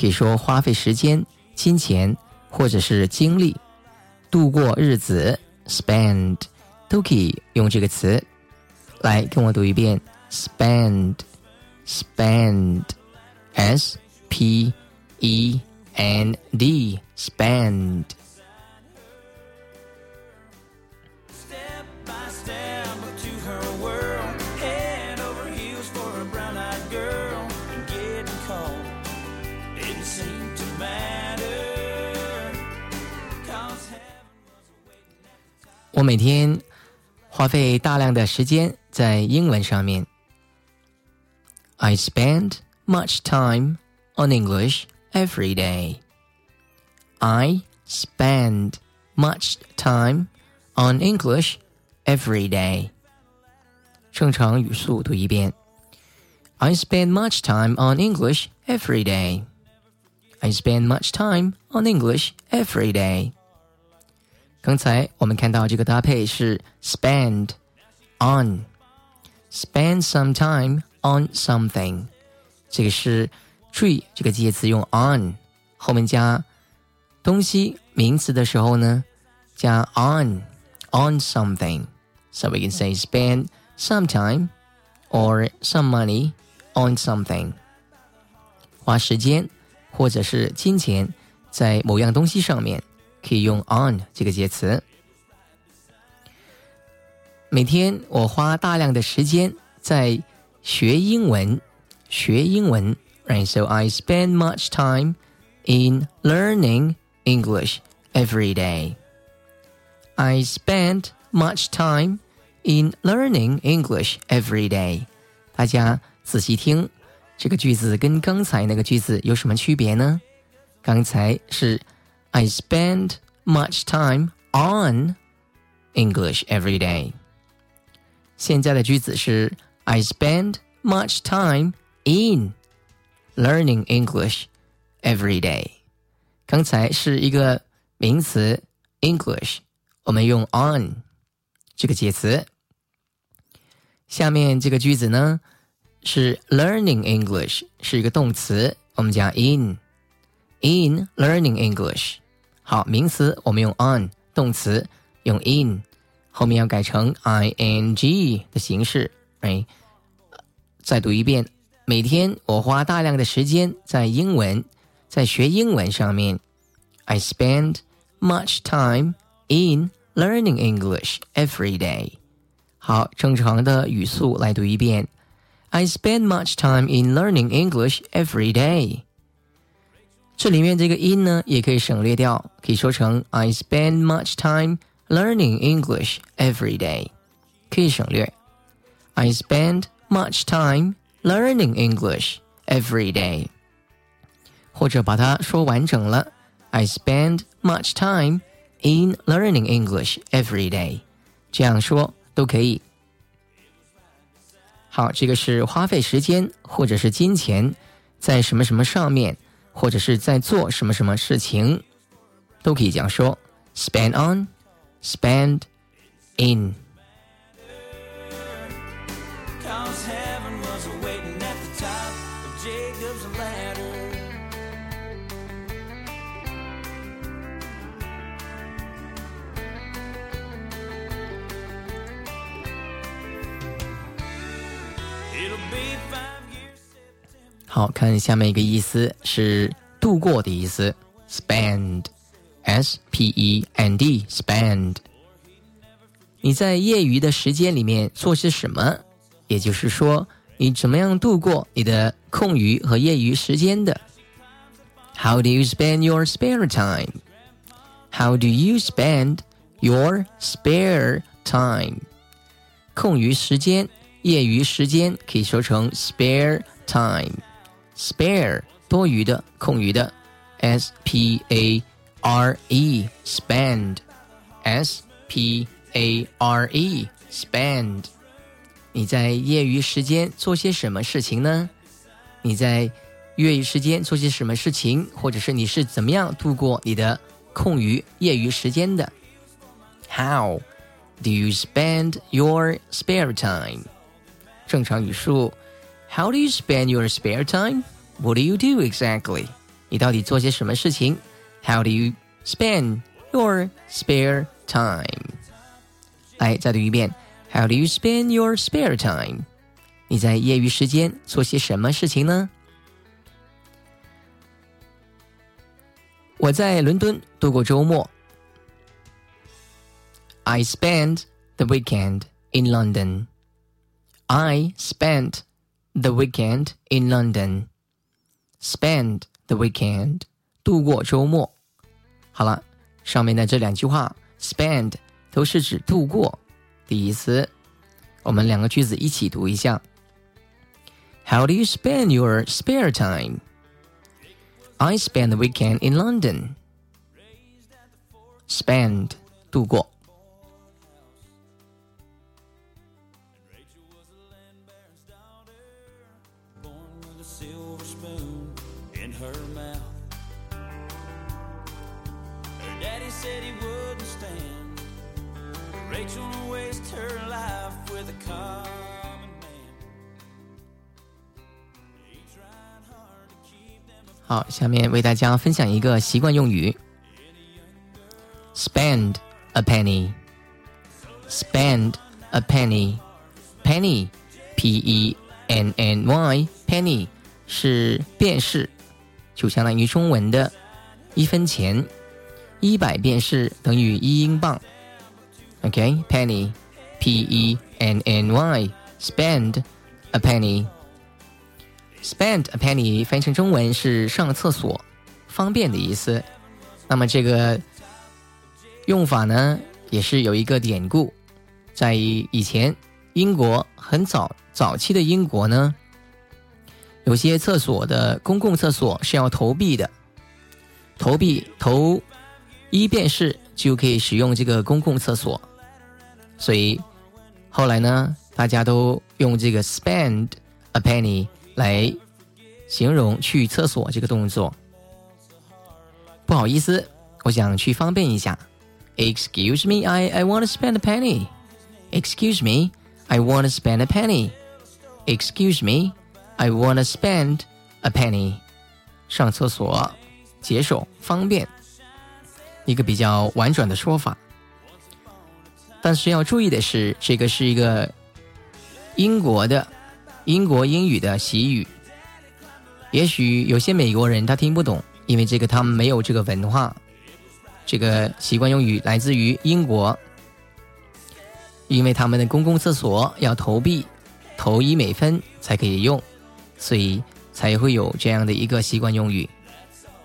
可以说花费时间、金钱或者是精力，度过日子，spend 都可以用这个词。来跟我读一遍，spend，spend，s p e n d，spend。我每天花费大量的时间在英文上面。I spend much time on English every day. I spend much time on English every day. 正常语速读一遍。I spend much time on English every day. I spend much time on English every day. 刚才我们看到这个搭配是 spend on spend some time on something，这个是注意这个介词用 on 后面加东西名词的时候呢，加 on on something。So we can say spend some time or some money on something，花时间或者是金钱在某样东西上面。 可以用 on 这个介词。每天我花大量的时间在学英文，学英文，right? So I spend much time in learning English every day. I spend much time in learning English every day. 大家仔细听，这个句子跟刚才那个句子有什么区别呢？刚才是 I spend much time on English every day. 现在的句子是 I spend much time in learning English every day. 刚才是一个名词 English，我们用 on 这个介词。下面这个句子呢是 learning English，是一个动词，我们加 in。in learning English。 好，名词我们用 on，动词用 in，后面要改成 ing 的形式。哎，再读一遍。每天我花大量的时间在英文，在学英文上面。I spend much time in learning English every day。好，正常的语速来读一遍。I spend much time in learning English every day。 这里面这个 in 呢，也可以省略掉，可以说成 I spend much time learning English every day，可以省略。I spend much time learning English every day，或者把它说完整了，I spend much time in learning English every day，这样说都可以。好，这个是花费时间或者是金钱在什么什么上面。 或者是在做什么什么事情，都可以这样说：spend on，spend in。好看下面一个意思是度过的意思，spend，s p e n d，spend。你在业余的时间里面做些什么？也就是说，你怎么样度过你的空余和业余时间的？How do you spend your spare time? How do you spend your spare time? 空余时间、业余时间可以说成 spare time。spare 多余的、空余的，s p a r e spend，s p a r e spend。你在业余时间做些什么事情呢？你在业余时间做些什么事情，或者是你是怎么样度过你的空余业余时间的？How do you spend your spare time？正常语数 ，How do you spend your spare time？What do you do exactly？你到底做些什么事情？How do you spend your spare time？来，再读一遍。How do you spend your spare time？你在业余时间做些什么事情呢？我在伦敦度过周末。I spent the weekend in London. I spent the weekend in London. Spend the weekend，度过周末。好了，上面的这两句话，spend 都是指度过。第一次，我们两个句子一起读一下。How do you spend your spare time? I spend the weekend in London. Spend 度过。 好，下面为大家分享一个习惯用语：spend a penny。spend a penny。penny，p e n n y，penny 是便士，就相当于中文的一分钱。一百便士等于一英镑。OK，penny，p e n n y，spend a penny。Spend a penny 翻译成中文是上厕所，方便的意思。那么这个用法呢，也是有一个典故，在以前英国很早早期的英国呢，有些厕所的公共厕所是要投币的，投币投一便士就可以使用这个公共厕所，所以后来呢，大家都用这个 spend a penny 来形容去厕所这个动作。不好意思，我想去方便一下。Excuse me, I I want to spend a penny. Excuse me, I want to spend a penny. Excuse me, I want to spend a penny. 上厕所，解手，方便，一个比较婉转的说法。但是要注意的是，这个是一个英国的英国英语的习语。也许有些美国人他听不懂，因为这个他们没有这个文化。这个习惯用语来自于英国，因为他们的公共厕所要投币，投一美分才可以用，所以才会有这样的一个习惯用语。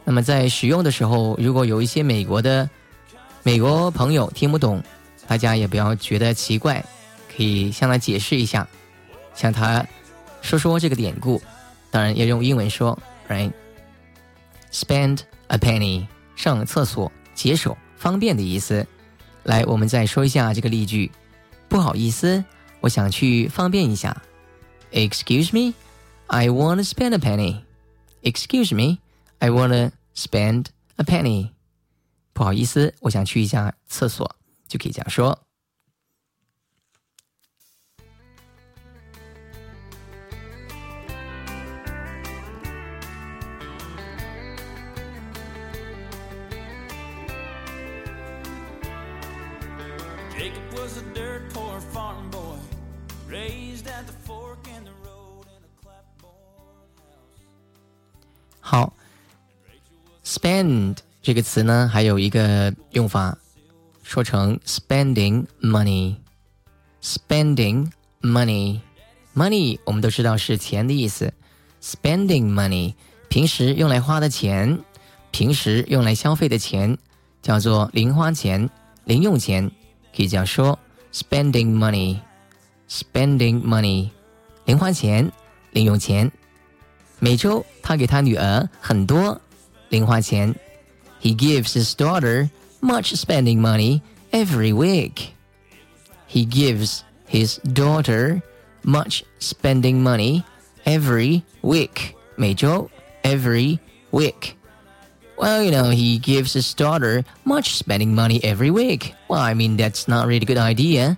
那么在使用的时候，如果有一些美国的美国朋友听不懂，大家也不要觉得奇怪，可以向他解释一下，向他说说这个典故。当然要用英文说，right？Spend a penny，上厕所解手方便的意思。来，我们再说一下这个例句。不好意思，我想去方便一下。Excuse me, I want to spend a penny. Excuse me, I want to spend a penny. 不好意思，我想去一下厕所，就可以这样说。Jacob was a dirt poor farm boy, raised at the fork in the road in a clapboard house. 好，spend 这个词呢，还有一个用法，说成 spending money。spending money money 我们都知道是钱的意思，spending money 平时用来花的钱，平时用来消费的钱，叫做零花钱、零用钱，可以这样说：spending money，spending money，零花钱、零用钱。 每周他给他女儿很多零花钱。He gives his daughter much spending money every week. He gives his daughter much spending money every week. 每周 every week. Well, you know, he gives his daughter much spending money every week. Well, I mean, that's not really a good idea.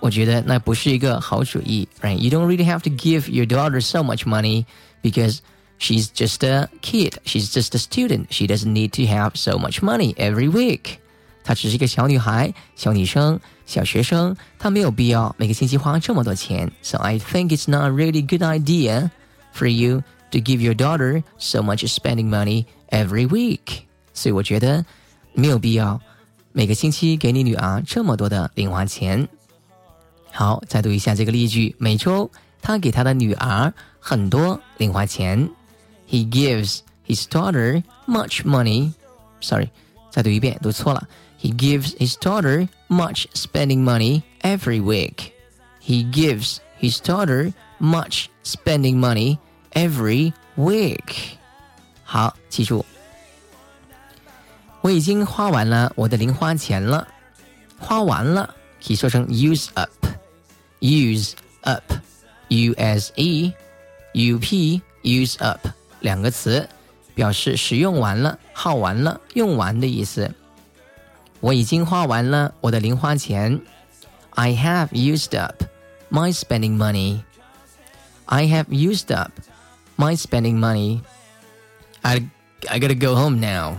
我觉得那不是一个好主意，right? You don't really have to give your daughter so much money because she's just a kid. She's just a student. She doesn't need to have so much money every week. 她只是一个小女孩、小女生、小学生，她没有必要每个星期花这么多钱。So I think it's not a really good idea for you to give your daughter so much spending money every week. 所以我觉得没有必要每个星期给你女儿这么多的零花钱。好，再读一下这个例句。每周他给他的女儿很多零花钱。He gives his daughter much money. Sorry，再读一遍，读错了。He gives his daughter much spending money every week. He gives his daughter much spending money every week. 好，记住，我已经花完了我的零花钱了。花完了可以说成 use up。use up, u s e u p use up 两个词，表示使用完了、耗完了、用完的意思。我已经花完了我的零花钱。I have used up my spending money. I have used up my spending money. I I gotta go home now.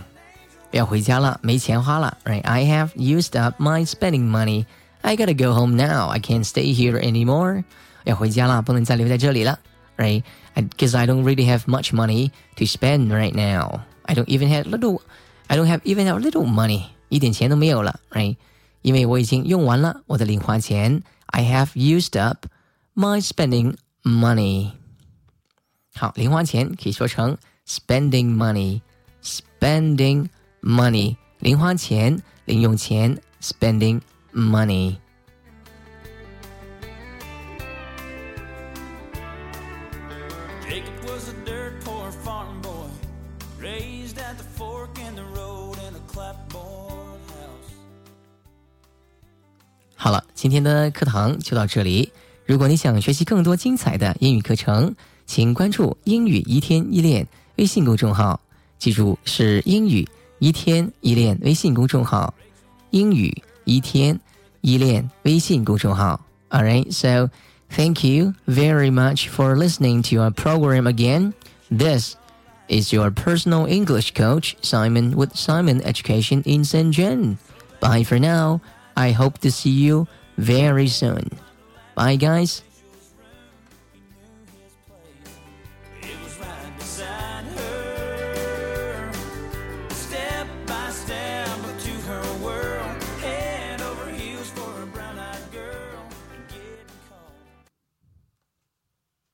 要回家了，没钱花了。Right? I have used up my spending money. I gotta go home now. I can't stay here anymore. 要回家了，不能再留在这里了，right? Because I don't really have much money to spend right now. I don't even have little. I don't have even have little money. 一点钱都没有了，right? 因为我已经用完了我的零花钱。I have used up my spending money. 好，零花钱可以说成 spending money. Spending money. 零花钱，零用钱，spending money. Jacob was a dirt poor farm boy, raised at the fork in the road in a clapboard house. 好了，今天的课堂就到这里。如果你想学习更多精彩的英语课程，请关注“英语一天一练”微信公众号。记住，是“英语一天一练”微信公众号。英语一天一练微信公众号。All right, so thank you very much for listening to our program again. This is your personal English coach, Simon with Simon Education in Shenzhen. Bye for now. I hope to see you very soon. Bye, guys.